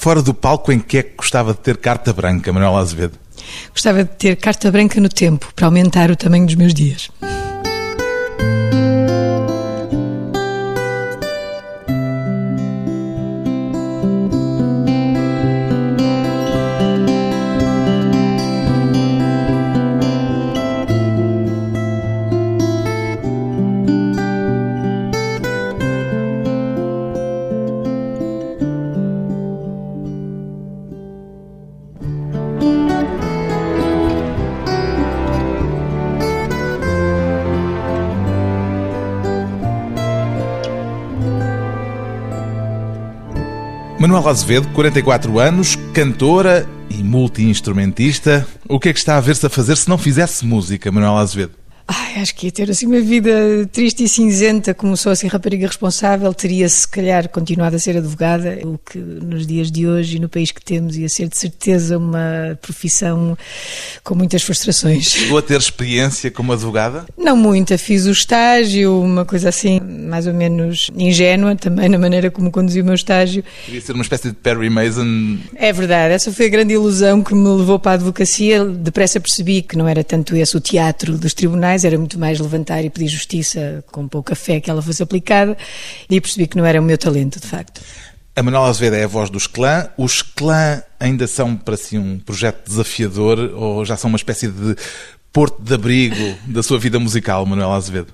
Fora do palco, em que é que gostava de ter carta branca, Manuel Azevedo? Gostava de ter carta branca no tempo, para aumentar o tamanho dos meus dias. Manuel Azevedo, 44 anos, cantora e multi-instrumentista. O que é que está a ver-se a fazer se não fizesse música, Manuel Azevedo? Acho que ia ter assim uma vida triste e cinzenta, como sou assim rapariga responsável, teria se calhar continuado a ser advogada, o que nos dias de hoje e no país que temos ia ser de certeza uma profissão com muitas frustrações. Chegou a ter experiência como advogada? Não muita, fiz o estágio, uma coisa assim mais ou menos ingênua também na maneira como conduzi o meu estágio. Queria ser uma espécie de Perry Mason. É verdade, essa foi a grande ilusão que me levou para a advocacia. Depressa percebi que não era tanto esse o teatro dos tribunais, era muito mais levantar e pedir justiça com pouca fé que ela fosse aplicada e percebi que não era o meu talento, de facto. A Manuela Azevedo é a voz dos clã. Os clã ainda são para si um projeto desafiador ou já são uma espécie de porto de abrigo da sua vida musical, Manuela Azevedo?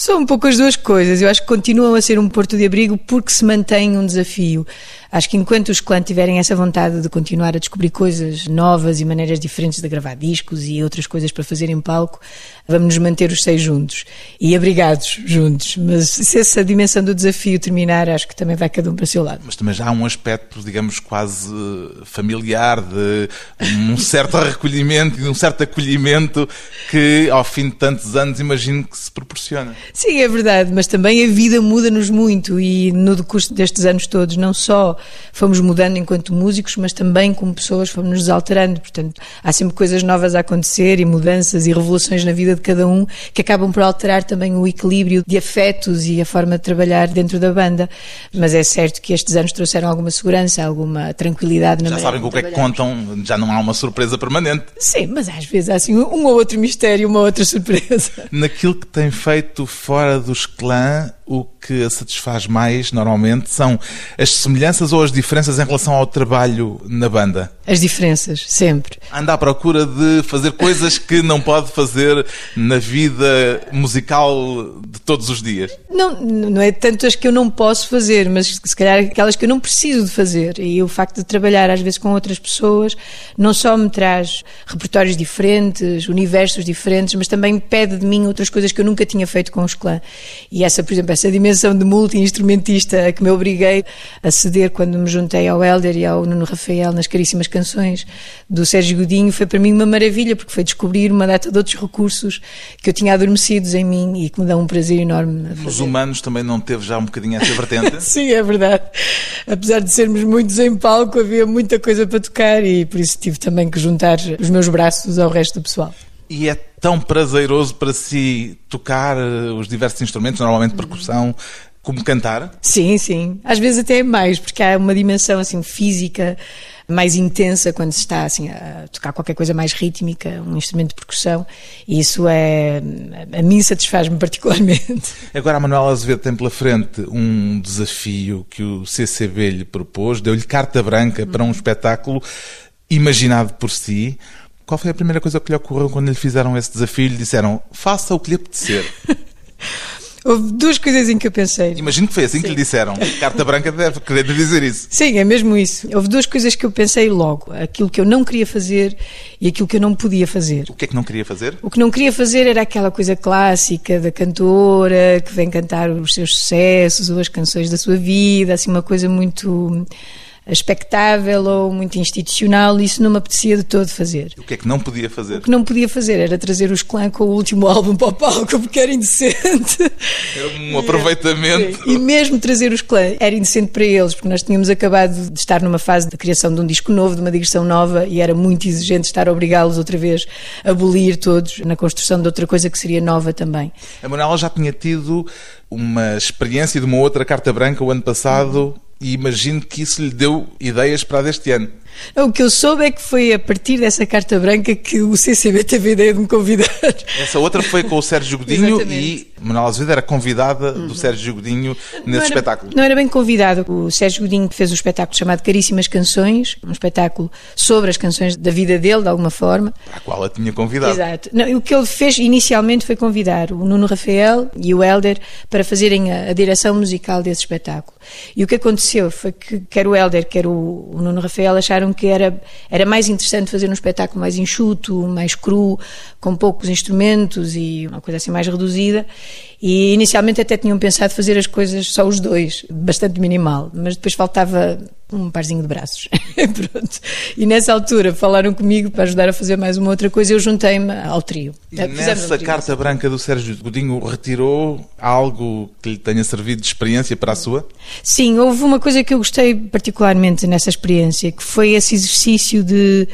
São um pouco as duas coisas. Eu acho que continuam a ser um porto de abrigo porque se mantém um desafio. Acho que enquanto os clãs tiverem essa vontade de continuar a descobrir coisas novas e maneiras diferentes de gravar discos e outras coisas para fazer em palco, vamos nos manter os seis juntos e abrigados juntos. Mas se essa dimensão do desafio terminar, acho que também vai cada um para o seu lado. Mas também já há um aspecto, digamos, quase familiar, de um certo recolhimento e de um certo acolhimento que, ao fim de tantos anos, imagino que se proporciona. Sim, é verdade, mas também a vida muda-nos muito e no decurso destes anos todos, não só fomos mudando enquanto músicos, mas também como pessoas fomos nos alterando. Portanto, há sempre coisas novas a acontecer e mudanças e revoluções na vida de cada um que acabam por alterar também o equilíbrio de afetos e a forma de trabalhar dentro da banda. Mas é certo que estes anos trouxeram alguma segurança, alguma tranquilidade na Já sabem com o que é que contam, já não há uma surpresa permanente. Sim, mas às vezes há assim um ou outro mistério, uma outra surpresa. Naquilo que tem feito fora dos clã, o que a satisfaz mais, normalmente, são as semelhanças ou as diferenças em relação ao trabalho na banda? As diferenças, sempre. Anda à procura de fazer coisas que não pode fazer na vida musical de todos os dias? Não, não é tanto as que eu não posso fazer, mas se calhar aquelas que eu não preciso de fazer. E o facto de trabalhar às vezes com outras pessoas não só me traz repertórios diferentes, universos diferentes, mas também pede de mim outras coisas que eu nunca tinha feito com os clã. E essa, por exemplo, essa dimensão de multi-instrumentista a que me obriguei a ceder quando me juntei ao Helder e ao Nuno Rafael nas caríssimas canções do Sérgio Godinho foi para mim uma maravilha, porque foi descobrir uma data de outros recursos que eu tinha adormecidos em mim e que me dão um prazer enorme. Nos humanos também não teve já um bocadinho essa vertente? Sim, é verdade. Apesar de sermos muitos em palco, havia muita coisa para tocar e por isso tive também que juntar os meus braços ao resto do pessoal. E é tão prazeroso para si tocar eh, os diversos instrumentos, normalmente percussão, como cantar? Sim, sim. Às vezes até mais, porque há uma dimensão assim física mais intensa quando se está assim a tocar qualquer coisa mais rítmica, um instrumento de percussão, e isso é a mim satisfaz-me particularmente. Agora a Manuela Azevedo tem pela frente um desafio que o CCB lhe propôs, deu-lhe carta branca para um espetáculo imaginado por si. Qual foi a primeira coisa que lhe ocorreu quando lhe fizeram esse desafio e lhe disseram faça o que lhe apetecer? Houve duas coisas em que eu pensei. Imagino que foi assim Sim. que lhe disseram. Carta branca deve querer dizer isso. Sim, é mesmo isso. Houve duas coisas que eu pensei logo. Aquilo que eu não queria fazer e aquilo que eu não podia fazer. O que é que não queria fazer? O que não queria fazer era aquela coisa clássica da cantora que vem cantar os seus sucessos ou as canções da sua vida, assim uma coisa muito expectável ou muito institucional, isso não me apetecia de todo fazer. O que é que não podia fazer? O que não podia fazer era trazer os clã com o último álbum para o palco, porque era indecente. Era um aproveitamento. E mesmo trazer os clã era indecente para eles, porque nós tínhamos acabado de estar numa fase de criação de um disco novo, de uma digressão nova, e era muito exigente estar a obrigá-los outra vez a abolir todos na construção de outra coisa que seria nova também. A Manuela já tinha tido uma experiência de uma outra carta branca o ano passado e imagino que isso lhe deu ideias para deste ano. O que eu soube é que foi a partir dessa carta branca que o CCB teve a ideia de me convidar. Essa outra foi com o Sérgio Godinho e Manuel Azevedo era convidada do Sérgio Godinho nesse não era, espetáculo. Não era bem convidado. O Sérgio Godinho fez um espetáculo chamado Caríssimas Canções, um espetáculo sobre as canções da vida dele, de alguma forma. A qual a tinha convidado. Exato. Não, o que ele fez inicialmente foi convidar o Nuno Rafael e o Helder para fazerem a, a direção musical desse espetáculo. E o que aconteceu foi que quer o Helder, quer o, o Nuno Rafael acharam que era, era mais interessante fazer um espetáculo mais enxuto, mais cru, com poucos instrumentos e uma coisa assim mais reduzida. E inicialmente até tinham pensado fazer as coisas só os dois, bastante minimal, mas depois faltava um parzinho de braços. Pronto. E nessa altura falaram comigo para ajudar a fazer mais uma outra coisa, eu juntei-me ao trio. E nessa carta branca do Sérgio Godinho retirou algo que lhe tenha servido de experiência para a sua? Sim, houve uma coisa que eu gostei particularmente nessa experiência, que foi esse exercício de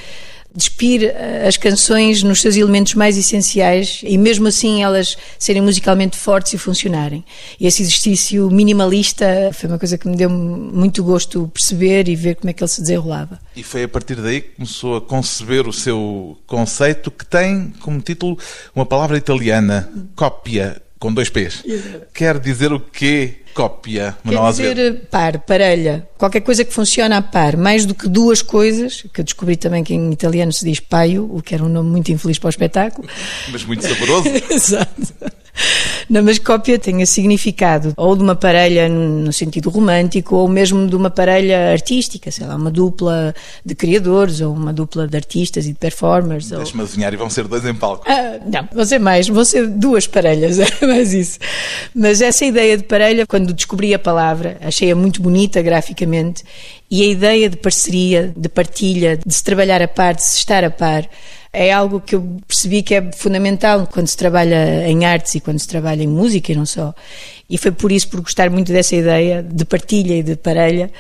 despir eh, as canções nos seus elementos mais essenciais e mesmo assim elas serem musicalmente fortes e funcionarem. E esse exercício minimalista foi uma coisa que me deu muito gosto perceber e ver como é que ele se desenrolava. E foi a partir daí que começou a conceber o seu conceito que tem como título uma palavra italiana, cópia, com dois P's. Exato. Quer dizer o quê? Cópia, Manuel Quer dizer Azevedo. par, parelha, qualquer coisa que funciona a par, mais do que duas coisas, que eu descobri também que em italiano se diz paio, o que era um nome muito infeliz para o espetáculo. Mas muito saboroso. Exato. Não, mas cópia tem a significado ou de uma parelha no sentido romântico ou mesmo de uma parelha artística, sei lá, uma dupla de criadores ou uma dupla de artistas e de performers. Deixa-me ou... adivinhar e vão ser dois em palco. Ah, não, vão ser mais, vão ser duas parelhas, é mais isso. Mas essa ideia de parelha, quando descobri a palavra, achei-a muito bonita graficamente e a ideia de parceria, de partilha, de se trabalhar a par, de se estar a par, é algo que eu percebi que é fundamental quando se trabalha em artes e quando se trabalha em música e não só. E foi por isso, por gostar muito dessa ideia de partilha e de parelha,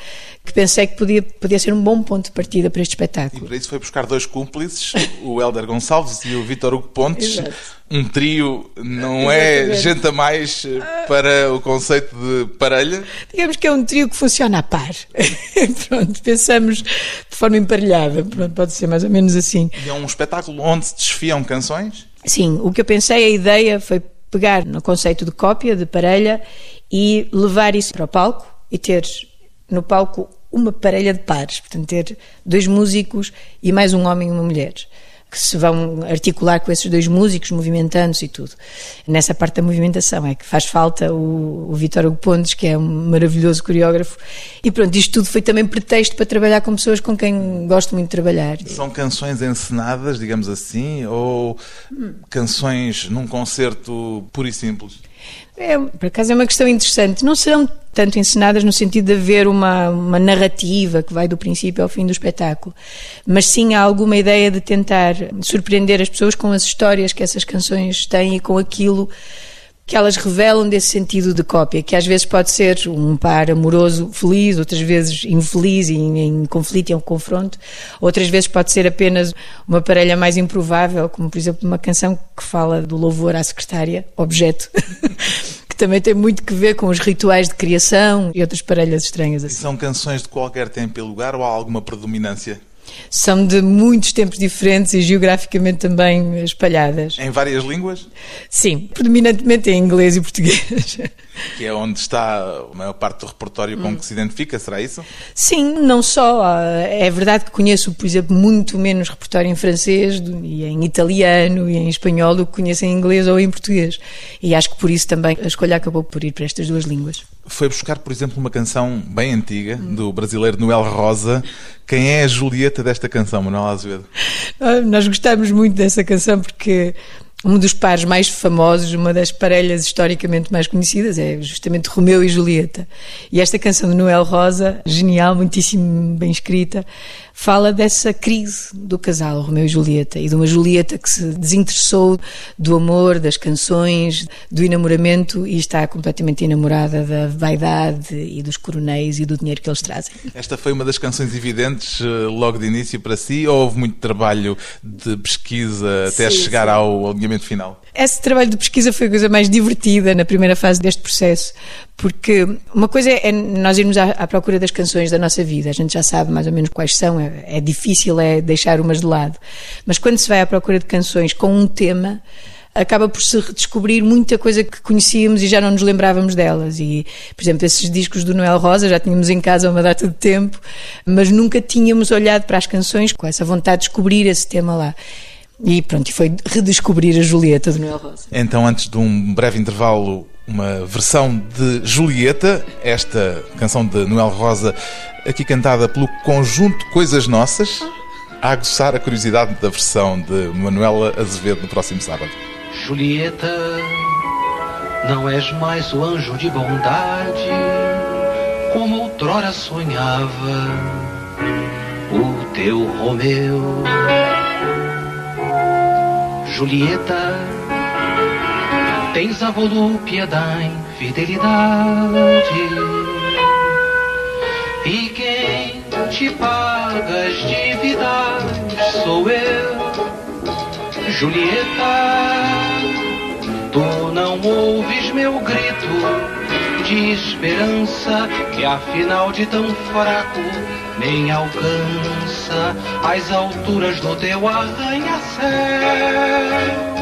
que pensei que podia, podia ser um bom ponto de partida para este espetáculo. E para isso foi buscar dois cúmplices, o Helder Gonçalves e o Vítor Hugo Pontes. um trio não é gente a mais para o conceito de parelha? Digamos que é um trio que funciona a par. Pronto, pensamos de forma emparelhada. Pronto, pode ser mais ou menos assim. E é um espetáculo onde se desfiam canções? Sim, o que eu pensei, a ideia foi pegar no conceito de cópia, de parelha, e levar isso para o palco e ter no palco uma parelha de pares, portanto, ter dois músicos e mais um homem e uma mulher que se vão articular com esses dois músicos, movimentando-se e tudo. Nessa parte da movimentação é que faz falta o, o Vitor Hugo Pontes, que é um maravilhoso coreógrafo. E pronto, isto tudo foi também pretexto para trabalhar com pessoas com quem gosto muito de trabalhar. São canções encenadas, digamos assim, ou canções num concerto puro e simples? É, por acaso é uma questão interessante. Não serão tanto encenadas no sentido de haver uma, uma narrativa que vai do princípio ao fim do espetáculo, mas sim há alguma ideia de tentar surpreender as pessoas com as histórias que essas canções têm e com aquilo que elas revelam desse sentido de cópia, que às vezes pode ser um par amoroso feliz, outras vezes infeliz em, em conflito e em confronto, outras vezes pode ser apenas uma parelha mais improvável, como por exemplo uma canção que fala do louvor à secretária, objeto. que também tem muito que ver com os rituais de criação e outras parelhas estranhas assim. E são canções de qualquer tempo e lugar ou há alguma predominância? São de muitos tempos diferentes e geograficamente também espalhadas. Em várias línguas? Sim, predominantemente em inglês e português. Que é onde está a maior parte do repertório com hum. que se identifica, será isso? Sim, não só. É verdade que conheço, por exemplo, muito menos repertório em francês e em italiano e em espanhol do que conheço em inglês ou em português. E acho que por isso também a escolha acabou por ir para estas duas línguas. Foi buscar, por exemplo, uma canção bem antiga do brasileiro Noel Rosa. Quem é a Julieta desta canção, Manuel Azevedo? Nós gostamos muito dessa canção porque um dos pares mais famosos, uma das parelhas historicamente mais conhecidas, é justamente Romeu e Julieta. E esta canção de Noel Rosa, genial, muitíssimo bem escrita, fala dessa crise do casal Romeu e Julieta e de uma Julieta que se desinteressou do amor, das canções, do enamoramento e está completamente enamorada da vaidade e dos coronéis e do dinheiro que eles trazem. Esta foi uma das canções evidentes eh, logo de início para si ou houve muito trabalho de pesquisa até sim, chegar sim. ao alinhamento final? Esse trabalho de pesquisa foi a coisa mais divertida na primeira fase deste processo, porque uma coisa é nós irmos à, à procura das canções da nossa vida, a gente já sabe mais ou menos quais são, é, é difícil é deixar umas de lado, mas quando se vai à procura de canções com um tema, acaba por se redescobrir muita coisa que conhecíamos e já não nos lembrávamos delas. E, por exemplo, esses discos do Noel Rosa já tínhamos em casa uma data de tempo, mas nunca tínhamos olhado para as canções com essa vontade de descobrir esse tema lá. E pronto, foi redescobrir a Julieta do Noel Rosa. Então, antes de um breve intervalo, uma versão de Julieta, esta canção de Noel Rosa, aqui cantada pelo conjunto Coisas Nossas, a aguçar a curiosidade da versão de Manuela Azevedo no próximo sábado. Julieta, não és mais o anjo de bondade, como outrora sonhava o teu Romeu. Julieta, tens a volúpia da infidelidade. E quem te paga as dívidas sou eu, Julieta. Tu não ouves meu grito de esperança que afinal de tão fraco nem alcança as alturas do teu arranha-céu.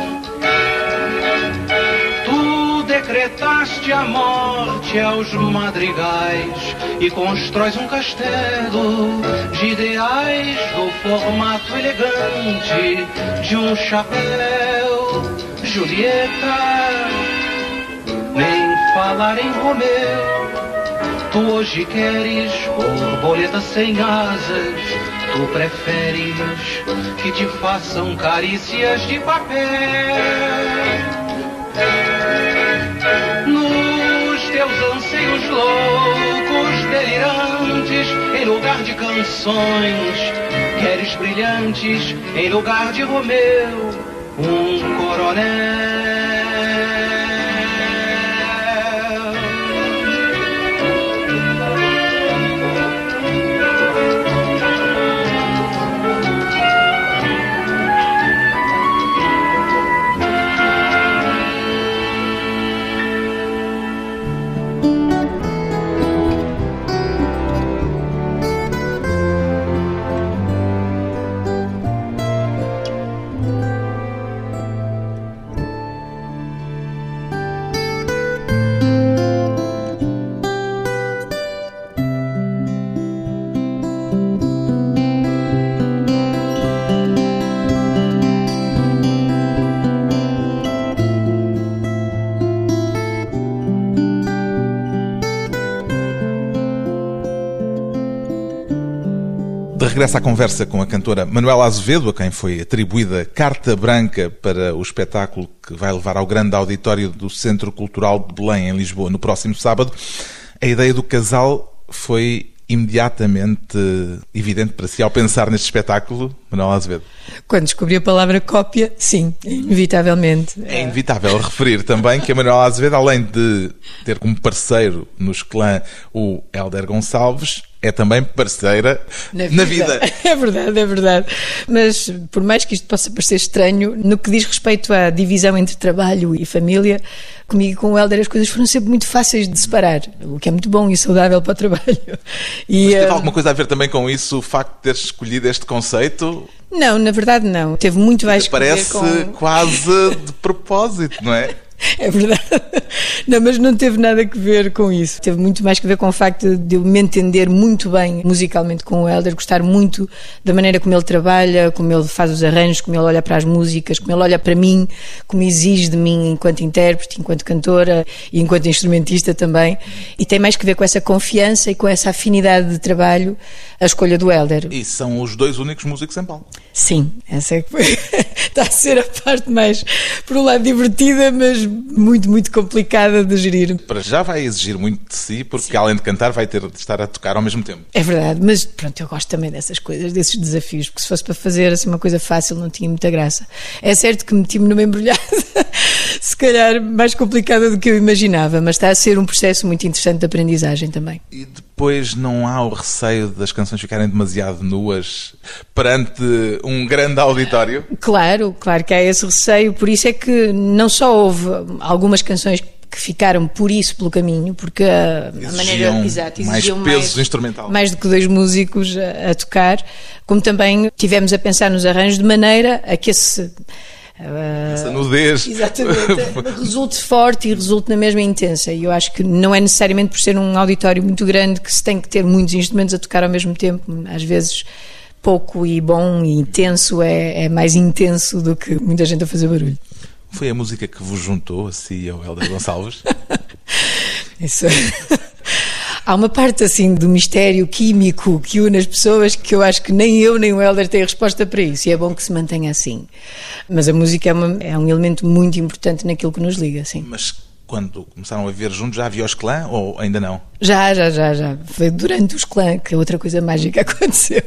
Tu decretaste a morte aos madrigais e constróis um castelo de ideais do formato elegante de um chapéu. Julieta, nem falar em Romeu Tu hoje queres borboleta sem asas, tu preferes que te façam carícias de papel. Anseios loucos, delirantes, em lugar de canções, queres brilhantes, em lugar de Romeu, um coronel. Regressa à conversa com a cantora Manuela Azevedo, a quem foi atribuída carta branca para o espetáculo que vai levar ao grande auditório do Centro Cultural de Belém, em Lisboa, no próximo sábado. A ideia do casal foi imediatamente evidente para si ao pensar neste espetáculo, Manuela Azevedo? Quando descobri a palavra cópia, sim, inevitavelmente. É inevitável referir também que a Manuela Azevedo, além de ter como parceiro nos clã o Helder Gonçalves, é também parceira na vida. na vida. É verdade, é verdade. Mas por mais que isto possa parecer estranho, no que diz respeito à divisão entre trabalho e família, comigo e com o Helder as coisas foram sempre muito fáceis de separar, o que é muito bom e saudável para o trabalho. E, Mas teve uh... alguma coisa a ver também com isso, o facto de teres escolhido este conceito? Não, na verdade não. Teve muito mais Parece com... quase de propósito, não é? É verdade. Não, mas não teve nada a ver com isso. Teve muito mais a ver com o facto de eu me entender muito bem musicalmente com o Helder, gostar muito da maneira como ele trabalha, como ele faz os arranjos, como ele olha para as músicas, como ele olha para mim, como exige de mim enquanto intérprete, enquanto cantora e enquanto instrumentista também. E tem mais que ver com essa confiança e com essa afinidade de trabalho a escolha do Helder. E são os dois únicos músicos em palco. Sim, essa é que foi. Está a ser a parte mais, por um lado, divertida, mas muito, muito complicada de gerir. Para já vai exigir muito de si, porque Sim. além de cantar, vai ter de estar a tocar ao mesmo tempo. É verdade, mas pronto, eu gosto também dessas coisas, desses desafios, porque se fosse para fazer assim uma coisa fácil, não tinha muita graça. É certo que meti-me numa embrulhada, se calhar mais complicada do que eu imaginava, mas está a ser um processo muito interessante de aprendizagem também. E depois não há o receio das canções ficarem demasiado nuas perante um grande auditório? Claro, claro que há esse receio, por isso é que não só houve algumas canções que ficaram por isso pelo caminho, porque a, a maneira exato, mais peso mais, instrumental. mais do que dois músicos a, a, tocar, como também tivemos a pensar nos arranjos de maneira a que esse essa nudez. Exatamente. resulte forte e resulte na mesma intensa. E eu acho que não é necessariamente por ser um auditório muito grande que se tem que ter muitos instrumentos a tocar ao mesmo tempo. Às vezes pouco e bom e intenso é, é mais intenso do que muita gente a fazer barulho. Foi a música que vos juntou a si e ao Helder Gonçalves? Isso. Há uma parte assim do mistério químico que une as pessoas que eu acho que nem eu nem o Helder têm resposta para isso e é bom que se mantenha assim. Mas a música é, uma, é um elemento muito importante naquilo que nos liga, sim. Mas quando começaram a ver juntos, já havia os clã ou ainda não? Já, já, já, já. Foi durante os clã que outra coisa mágica aconteceu.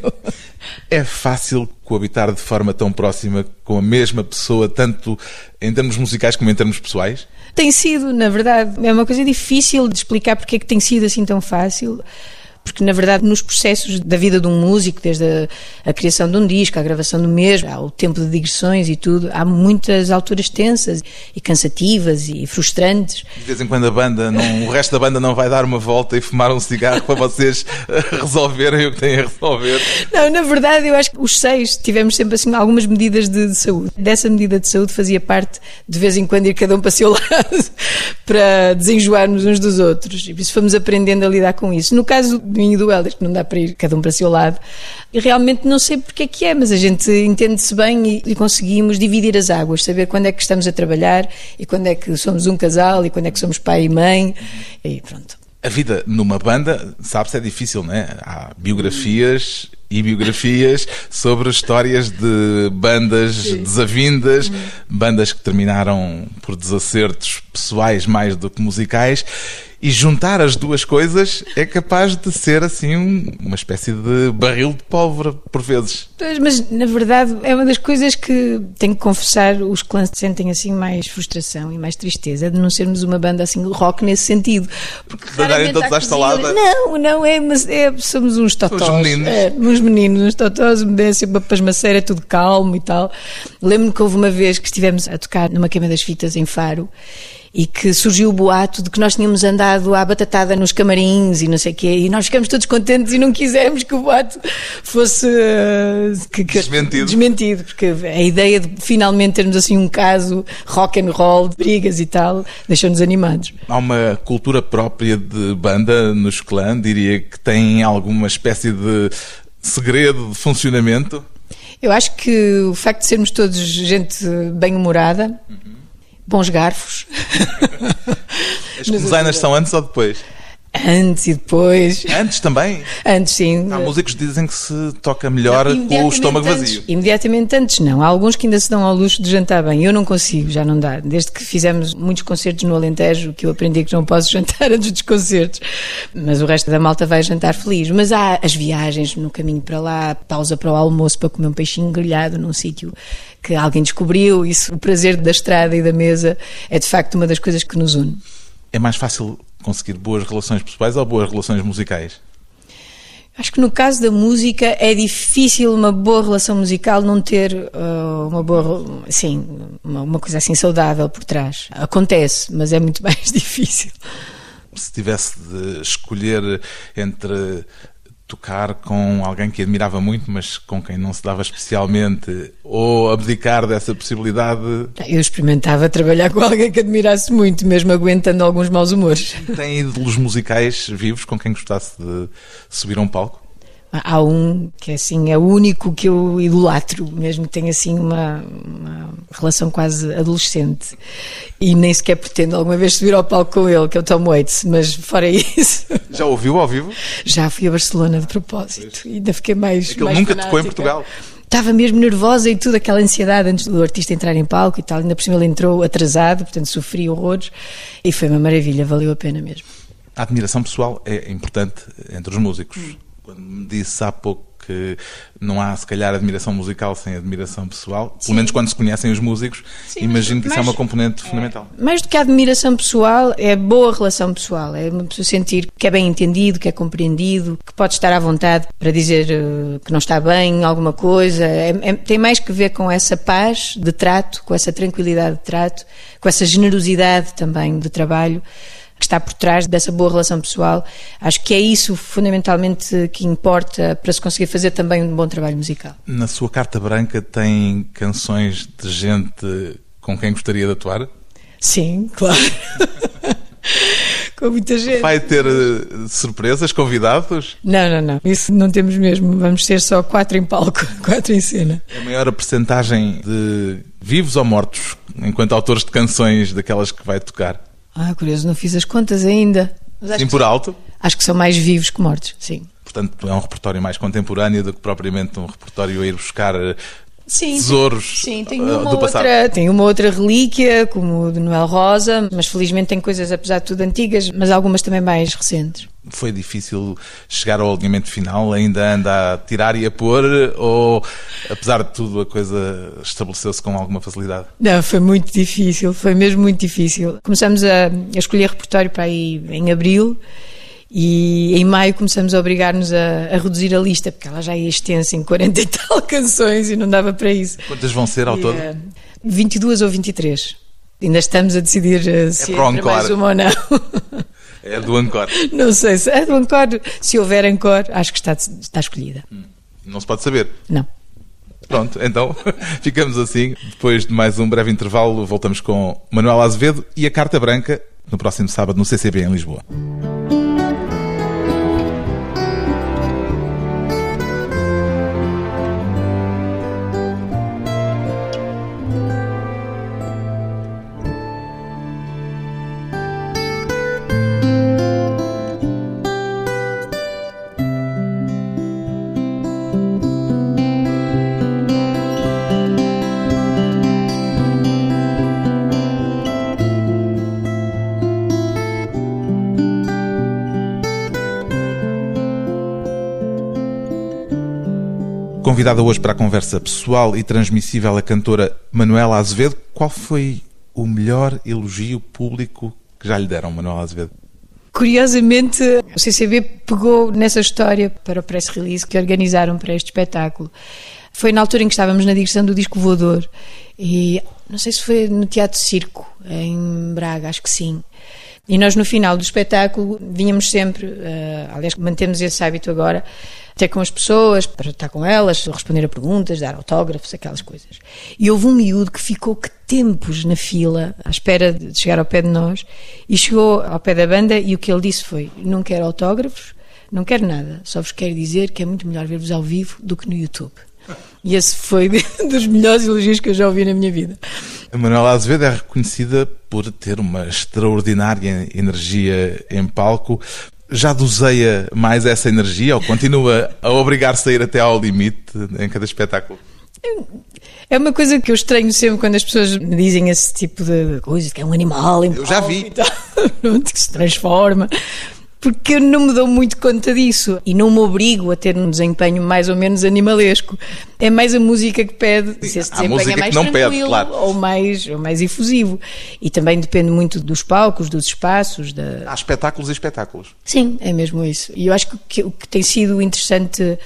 É fácil coabitar de forma tão próxima com a mesma pessoa, tanto em termos musicais como em termos pessoais? Tem sido, na verdade. É uma coisa difícil de explicar porque é que tem sido assim tão fácil porque na verdade nos processos da vida de um músico, desde a, a, criação de um disco, a gravação do mesmo, ao tempo de digressões e tudo, há muitas alturas tensas e cansativas e frustrantes. De vez em quando a banda, não, o resto da banda não vai dar uma volta e fumar um cigarro para vocês resolverem o que têm a resolver. Não, na verdade eu acho que os seis tivemos sempre assim algumas medidas de, de saúde. Dessa medida de saúde fazia parte de vez em quando ir cada um para o seu lado para desenjoarmos uns dos outros. E por isso fomos aprendendo a lidar com isso. No caso do Helder, que não dá para ir cada um para o seu lado. E realmente não sei porque é que é, mas a gente entende-se bem e, e, conseguimos dividir as águas, saber quando é que estamos a trabalhar e quando é que somos um casal e quando é que somos pai e mãe. E pronto. A vida numa banda, sabe-se, é difícil, não é? Há biografias e biografias sobre histórias de bandas Sim. desavindas, bandas que terminaram por desacertos pessoais mais do que musicais e juntar as duas coisas é capaz de ser assim uma espécie de barril de pólvora por vezes. Pois, mas na verdade é uma das coisas que tenho que confessar os clãs sentem assim mais frustração e mais tristeza de não sermos uma banda assim rock nesse sentido. Porque de andarem todos à estalada. Não, não é, mas é, somos uns totós. Os meninos. É, uns meninos, uns totós, assim, uma pasmaceira, tudo calmo e tal. Lembro-me que houve uma vez que estivemos a tocar numa queima das fitas em Faro e que surgiu o boato de que nós tínhamos andado à batatada nos camarins e não sei o quê, e nós ficamos todos contentes e não quisemos que o boato fosse uh, que, que, desmentido. desmentido, porque a ideia de finalmente termos assim um caso rock and roll, de brigas e tal, deixou-nos animados. Há uma cultura própria de banda nos clã, diria que tem alguma espécie de segredo de funcionamento? Eu acho que o facto de sermos todos gente bem-humorada, uhum bons garfos. As designers são antes ou depois? Antes e depois. Antes também? Antes, sim. Há músicos que dizem que se toca melhor não, com o estômago antes, vazio. Imediatamente antes, não. Há alguns que ainda se dão ao luxo de jantar bem. Eu não consigo, já não dá. Desde que fizemos muitos concertos no Alentejo, que eu aprendi que não posso jantar antes dos concertos. Mas o resto da malta vai jantar feliz. Mas há as viagens no caminho para lá, pausa para o almoço para comer um peixinho grelhado num sítio que alguém descobriu. Isso, o prazer da estrada e da mesa é de facto uma das coisas que nos une. É mais fácil conseguir boas relações pessoais ou boas relações musicais? Acho que no caso da música é difícil uma boa relação musical não ter uh, uma boa, assim, uma, uma, coisa assim saudável por trás. Acontece, mas é muito mais difícil. Se tivesse de escolher entre tocar com alguém que admirava muito, mas com quem não se dava especialmente, ou abdicar dessa possibilidade? Eu experimentava trabalhar com alguém que admirasse muito, mesmo aguentando alguns maus humores. Tem ídolos musicais vivos com quem gostasse de subir a um palco? Há um que assim é o único que eu idolatro, mesmo que tenha assim uma, uma, relação quase adolescente e nem sequer pretendo alguma vez subir ao palco com ele, que é o Tom Waits, mas fora isso. Já ouviu ao vivo? Já fui a Barcelona de propósito e ainda fiquei mais. É que ele nunca fanática. tocou em Portugal. estava mesmo nervosa e tudo, aquela ansiedade antes do artista entrar em palco e tal. Ainda por cima ele entrou atrasado, portanto sofri horrores e foi uma maravilha, valeu a pena mesmo. A admiração pessoal é importante entre os músicos. Hum. Quando me disse há pouco que não há, se calhar, admiração musical sem admiração pessoal, Sim. pelo menos quando se conhecem os músicos, Sim, imagino que isso é uma componente é, fundamental. Mais do que a admiração pessoal, é boa relação pessoal, é uma pessoa sentir que é bem entendido, que é compreendido, que pode estar à vontade para dizer uh, que não está bem alguma coisa, é, é, tem mais que ver com essa paz de trato, com essa tranquilidade de trato, com essa generosidade também de trabalho que está por trás dessa boa relação pessoal. Acho que é isso fundamentalmente que importa para se conseguir fazer também um bom trabalho musical. Na sua carta branca tem canções de gente com quem gostaria de atuar? Sim, claro. com muita gente. Vai ter uh, surpresas, convidados? Não, não, não. Isso não temos mesmo. Vamos ter só quatro em palco, quatro em cena. A maior percentagem de vivos ou mortos enquanto autores de canções daquelas que vai tocar? Ah, curioso, não fiz as contas ainda. Sim, por alto? Acho que são mais vivos que mortos, sim. Portanto, é um repertório mais contemporâneo do que propriamente um repertório a ir buscar eh, sim, tesouros sim, tem eh, uma do passado. Outra, tem uma outra relíquia, como o de Noel Rosa, mas felizmente tem coisas, apesar de tudo, antigas, mas algumas também mais recentes foi difícil chegar ao alinhamento final? Ainda anda a tirar e a pôr? Ou, apesar de tudo, a coisa estabeleceu-se com alguma facilidade? Não, foi muito difícil, foi mesmo muito difícil. Começamos a, a escolher repertório para aí em abril. E em maio começamos a obrigar-nos a, a, reduzir a lista, porque ela já ia extensa em 40 e tal canções e não dava para isso. Quantas vão ser ao e, todo? Uh, eh, 22 ou 23. Ainda estamos a decidir uh, se é mais uma ou não. É do Ancor. Não sei se é do Ancor. Se houver Ancor, acho que está, está escolhida. Hum. Não se pode saber. Não. Pronto, então ficamos assim. Depois de mais um breve intervalo, voltamos com Manuel Azevedo e a Carta Branca no próximo sábado no CCB em Lisboa. Convidada hoje para a conversa pessoal e transmissível a cantora Manuela Azevedo, qual foi o melhor elogio público que já lhe deram, Manuela Azevedo? Curiosamente, o CCB pegou nessa história para o press release que organizaram para este espetáculo. Foi na altura em que estávamos na direção do disco voador e não sei se foi no Teatro Circo, em Braga, acho que sim. E nós no final do espetáculo vinhamos sempre, uh, aliás, mantemos esse hábito agora, ter com as pessoas, para estar com elas, responder a perguntas, dar autógrafos, aquelas coisas. E houve um miúdo que ficou que tempos na fila, à espera de chegar ao pé de nós, e chegou ao pé da banda e o que ele disse foi: Não quero autógrafos, não quero nada, só vos quero dizer que é muito melhor ver-vos ao vivo do que no YouTube. E esse foi dos melhores elogios que eu já ouvi na minha vida. A Manuela Azevedo é reconhecida por ter uma extraordinária energia em palco já doseia mais essa energia ou continua a obrigar-se a ir até ao limite em cada espetáculo? É uma coisa que eu estranho sempre quando as pessoas me dizem esse tipo de coisa, que é um animal Eu já vi. Tal, que se transforma porque eu não me dou muito conta disso e não me obrigo a ter um desempenho mais ou menos animalesco. É mais a música que pede se esse desempenho é mais tranquilo pede, claro. ou, mais, ou mais efusivo. E também depende muito dos palcos, dos espaços. Da... Há espetáculos e espetáculos. Sim, é mesmo isso. E eu acho que o que tem sido interessante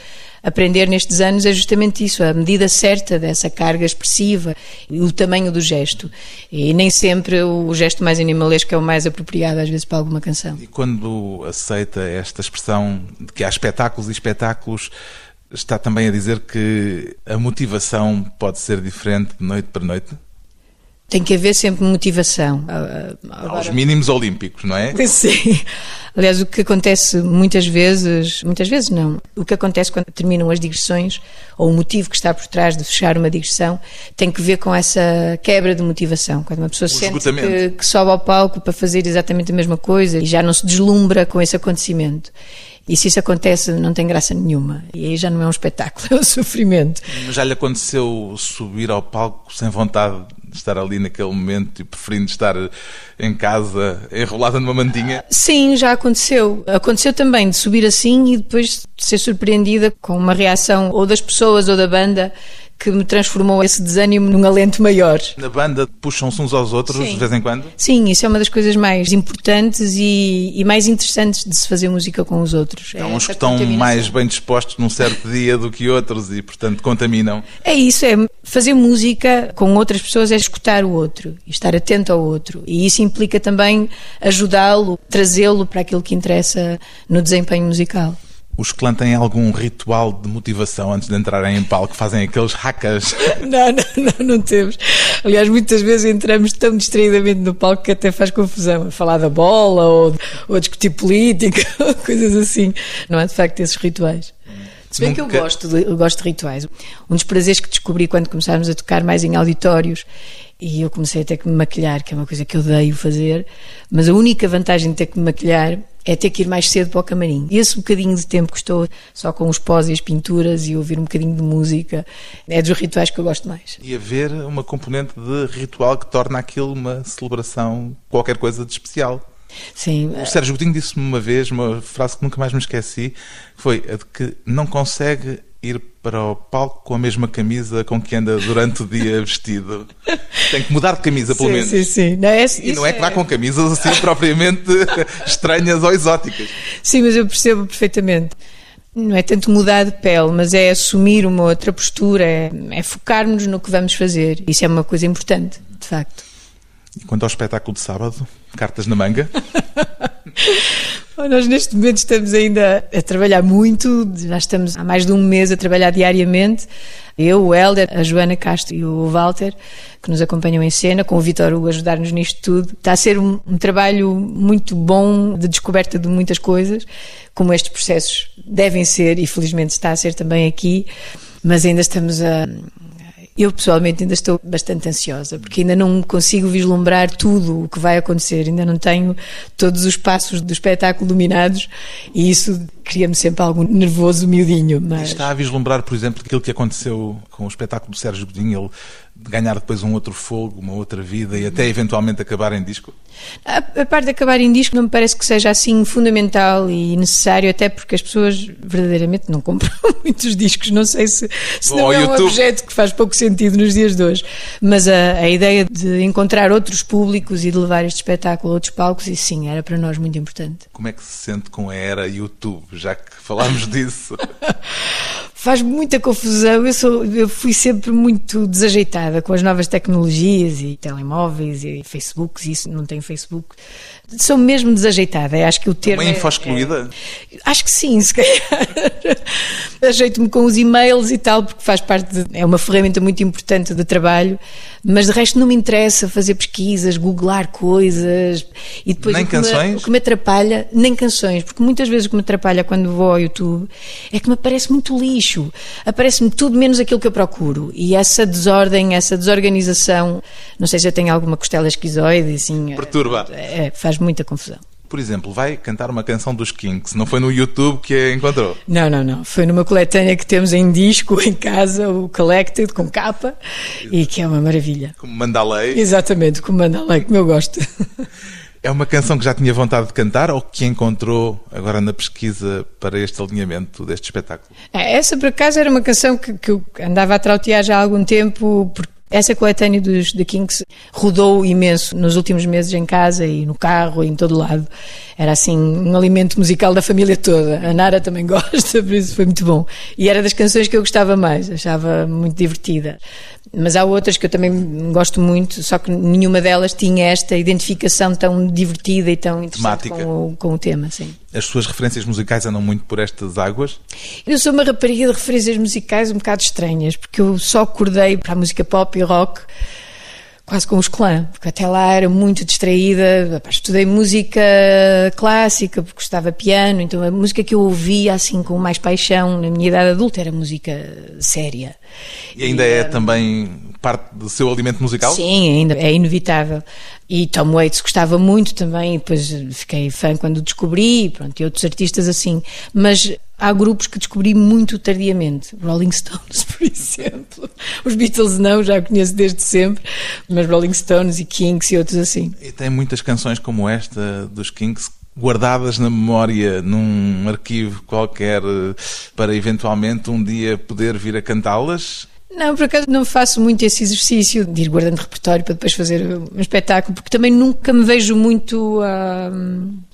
aprender nestes anos é justamente isso, a medida certa dessa carga expressiva e o tamanho do gesto. E nem sempre o gesto mais animalesco é o mais apropriado, às vezes, para alguma canção. E quando aceita esta expressão de que há espetáculos e espetáculos, está também a dizer que a motivação pode ser diferente de noite para noite? Tem que haver sempre motivação. Agora... Aos mínimos olímpicos, não é? Sim. Aliás, o que acontece muitas vezes, muitas vezes não, o que acontece quando terminam as digressões, ou o motivo que está por trás de fechar uma digressão, tem que ver com essa quebra de motivação. Quando uma pessoa sente que, que sobe ao palco para fazer exatamente a mesma coisa e já não se deslumbra com esse acontecimento. E se isso acontece, não tem graça nenhuma. E aí já não é um espetáculo, é um sofrimento. Mas já lhe aconteceu subir ao palco sem vontade de estar ali naquele momento e preferindo estar em casa enrolada numa mantinha? Sim, já aconteceu. Aconteceu também de subir assim e depois ser surpreendida com uma reação ou das pessoas ou da banda que me transformou esse desânimo num alento maior. Na banda puxam-se uns aos outros Sim. de vez em quando? Sim, isso é uma das coisas mais importantes e, e mais interessantes de se fazer música com os outros. Há é uns que estão mais bem dispostos num certo dia do que outros e, portanto, contaminam. É isso, é fazer música com outras pessoas é escutar o outro e estar atento ao outro. E isso implica também ajudá-lo, trazê-lo para aquilo que interessa no desempenho musical. Os clãs têm algum ritual de motivação antes de entrarem em palco? Fazem aqueles hackers? Não, não, não, não temos. Aliás, muitas vezes entramos tão distraidamente no palco que até faz confusão. A falar da bola ou, ou a discutir política, coisas assim. Não há de facto esses rituais. Se bem Nunca... que eu gosto, de, eu gosto de rituais. Um dos prazeres que descobri quando começámos a tocar mais em auditórios e eu comecei a ter que me maquilhar, que é uma coisa que eu odeio fazer, mas a única vantagem de ter que me maquilhar é ter que ir mais cedo para o camarim. E esse bocadinho de tempo que estou só com os pós e as pinturas e ouvir um bocadinho de música é dos rituais que eu gosto mais. E haver uma componente de ritual que torna aquilo uma celebração, qualquer coisa de especial. Sim. O Sérgio Godinho disse-me uma vez, uma frase que nunca mais me esqueci, foi a de que não consegue ir para o palco com a mesma camisa com que anda durante o dia vestido. Tem que mudar de camisa, pelo sim, menos. Sim, sim. Não, é, e não é que vá com camisas assim propriamente estranhas ou exóticas. Sim, mas eu percebo perfeitamente. Não é tanto mudar de pele, mas é assumir uma outra postura, é, é focarmos no que vamos fazer. Isso é uma coisa importante, de facto. E quanto ao espetáculo de sábado, cartas na manga? Nós neste momento estamos ainda a trabalhar muito, já estamos há mais de um mês a trabalhar diariamente. Eu, o Helder, a Joana Castro e o Walter, que nos acompanham em cena, com o Vitor Hugo ajudar-nos nisto tudo. Está a ser um, um, trabalho muito bom de descoberta de muitas coisas, como estes processos devem ser, e felizmente está a ser também aqui, mas ainda estamos a eu pessoalmente ainda estou bastante ansiosa, porque ainda não consigo vislumbrar tudo o que vai acontecer, ainda não tenho todos os passos do espetáculo dominados e isso cria-me sempre algum nervoso miudinho. Mas... Está a vislumbrar, por exemplo, aquilo que aconteceu com o espetáculo do Sérgio Godinho, ele ganhar depois um outro fogo, uma outra vida e até eventualmente acabar em disco? A, a parte de acabar em disco não me parece que seja assim fundamental e necessário, até porque as pessoas verdadeiramente não compram muitos discos. Não sei se, se não é YouTube. um objeto que faz pouco sentido nos dias de hoje. Mas a, a ideia de encontrar outros públicos e de levar este espetáculo a outros palcos, isso sim, era para nós muito importante. Como é que se sente com a era YouTube, já que falámos disso? faz muita confusão. Eu, sou, eu fui sempre muito desajeitada com as novas tecnologias e telemóveis e Facebooks, isso não tem Facebook. Sou mesmo desajeitada. Acho que o termo. Uma info excluída? É, é, acho que sim, se calhar. Ajeito-me com os e-mails e tal, porque faz parte. De, é uma ferramenta muito importante de trabalho, mas de resto não me interessa fazer pesquisas, googlar coisas e depois. Nem o canções? Me, o que me atrapalha, nem canções, porque muitas vezes o que me atrapalha quando vou ao YouTube é que me aparece muito lixo lixo. Aparece-me tudo menos aquilo que eu procuro. E essa desordem, essa desorganização, não sei se eu tenho alguma costela esquizoide, assim. Perturba. É, é, faz muita confusão. Por exemplo, vai cantar uma canção dos Kinks. Não foi no YouTube que a encontrou? Não, não, não. Foi numa coletânea que temos em disco, em casa, o Collected, com capa, e que é uma maravilha. Como Mandalay. Exatamente, como Mandalay, como eu gosto. É uma canção que já tinha vontade de cantar ou que encontrou agora na pesquisa para este alinhamento deste espetáculo? É, essa, por acaso, era uma canção que, que eu andava a trautear já há algum tempo, porque essa coletânea dos The Kinks rodou imenso nos últimos meses em casa e no carro e em todo lado. Era assim um alimento musical da família toda. A Nara também gosta, por isso foi muito bom. E era das canções que eu gostava mais, achava muito divertida. Mas há outras que eu também gosto muito, só que nenhuma delas tinha esta identificação tão divertida e tão interessante com o, com o tema. Sim. As suas referências musicais andam muito por estas águas? Eu sou uma rapariga de referências musicais um bocado estranhas, porque eu só acordei para a música pop e rock quase com os clã, porque até lá era muito distraída. Estudei música clássica, porque gostava piano, então a música que eu ouvia assim com mais paixão na minha idade adulta era música séria. E ainda e, é também parte do seu alimento musical? Sim, ainda é inevitável. E Tom Waits gostava muito também, e depois fiquei fã quando o descobri, pronto, e outros artistas assim. Mas há grupos que descobri muito tardiamente. Rolling Stones, por exemplo. Os Beatles não, já conheço desde sempre, mas Rolling Stones e Kinks e outros assim. E tem muitas canções como esta dos Kinks guardadas na memória num arquivo qualquer para eventualmente um dia poder vir a cantá-las? Não, por acaso não faço muito esse exercício de ir guardando repertório para depois fazer um espetáculo, porque também nunca me vejo muito. Uh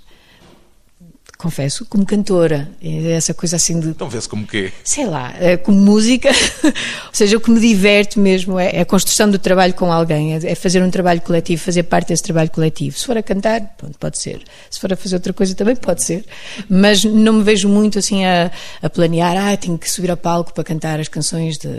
confesso, como cantora. É essa coisa assim de. Então vê-se como quê? Sei lá, é como música. Ou seja, o que me diverte mesmo é, é a construção do trabalho com alguém, é, é fazer um trabalho coletivo, fazer parte desse trabalho coletivo. Se for a cantar, pronto, pode ser. Se for a fazer outra coisa, também pode ser. Mas não me vejo muito assim a, a planear, ah, tenho que subir ao palco para cantar as canções de,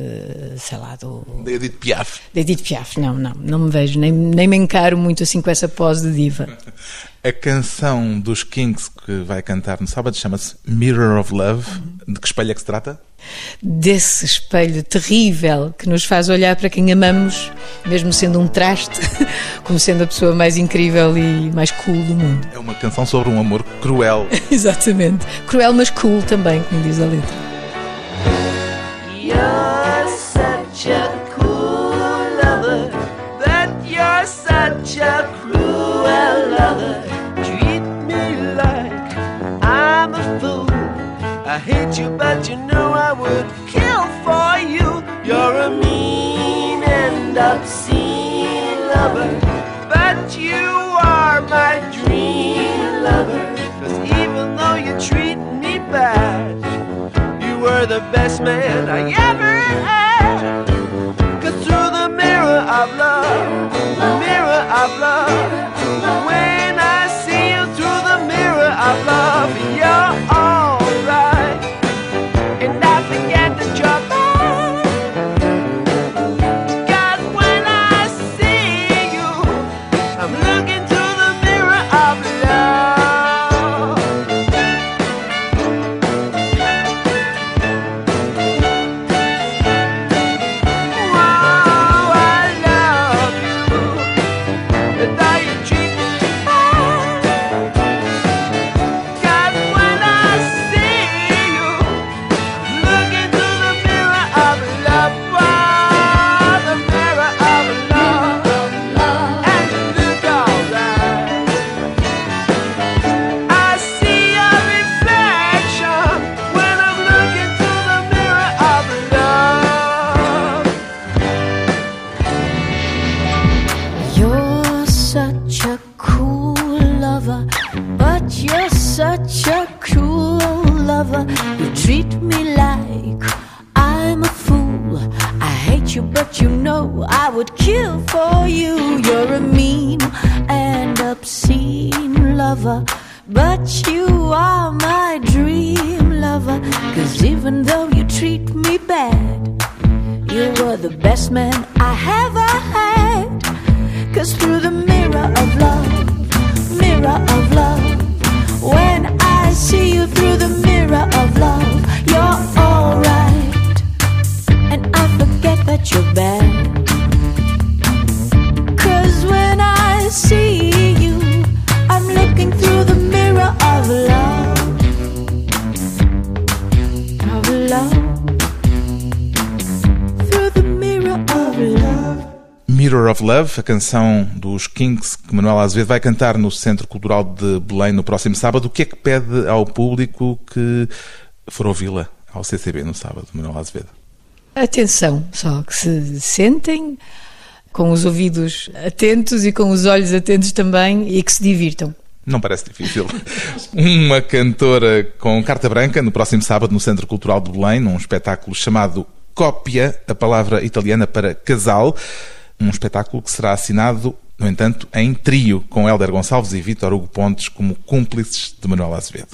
sei lá, do. De Edith Piaf. De Edith Piaf, não, não, não me vejo, nem, nem me encaro muito assim com essa pose de diva. A canção dos Kings que vai cantar no sábado chama-se Mirror of Love. De que espelho é que se trata? Desse espelho terrível que nos faz olhar para quem amamos, mesmo sendo um traste, como sendo a pessoa mais incrível e mais cool do mundo. É uma canção sobre um amor cruel. Exatamente. Cruel, mas cool também, como diz a letra. You're such a I hate you, but you know I would kill for you. You're a mean and obscene lover, but you are my dream lover. Cause even though you treat me bad, you were the best man I ever had. Cause through the mirror of love, the mirror of love, me like I'm a fool. I hate you, but you know I would kill for you. You're a mean and obscene lover, but you are my dream lover. Cause even though you treat me bad, you were the best man I ever had. Cause through the mirror of love, mirror of love, when I see you through the mirror of love. A canção dos Kings que Manuel Azevedo vai cantar no Centro Cultural de Belém no próximo sábado. O que é que pede ao público que for ouvi-la ao CCB no sábado, Manuel Azevedo? Atenção, só que se sentem com os ouvidos atentos e com os olhos atentos também e que se divirtam. Não parece difícil. Uma cantora com carta branca no próximo sábado no Centro Cultural de Belém, num espetáculo chamado Cópia, a palavra italiana para casal. Um espetáculo que será assinado, no entanto, em trio, com Hélder Gonçalves e Vítor Hugo Pontes como cúmplices de Manuel Azevedo.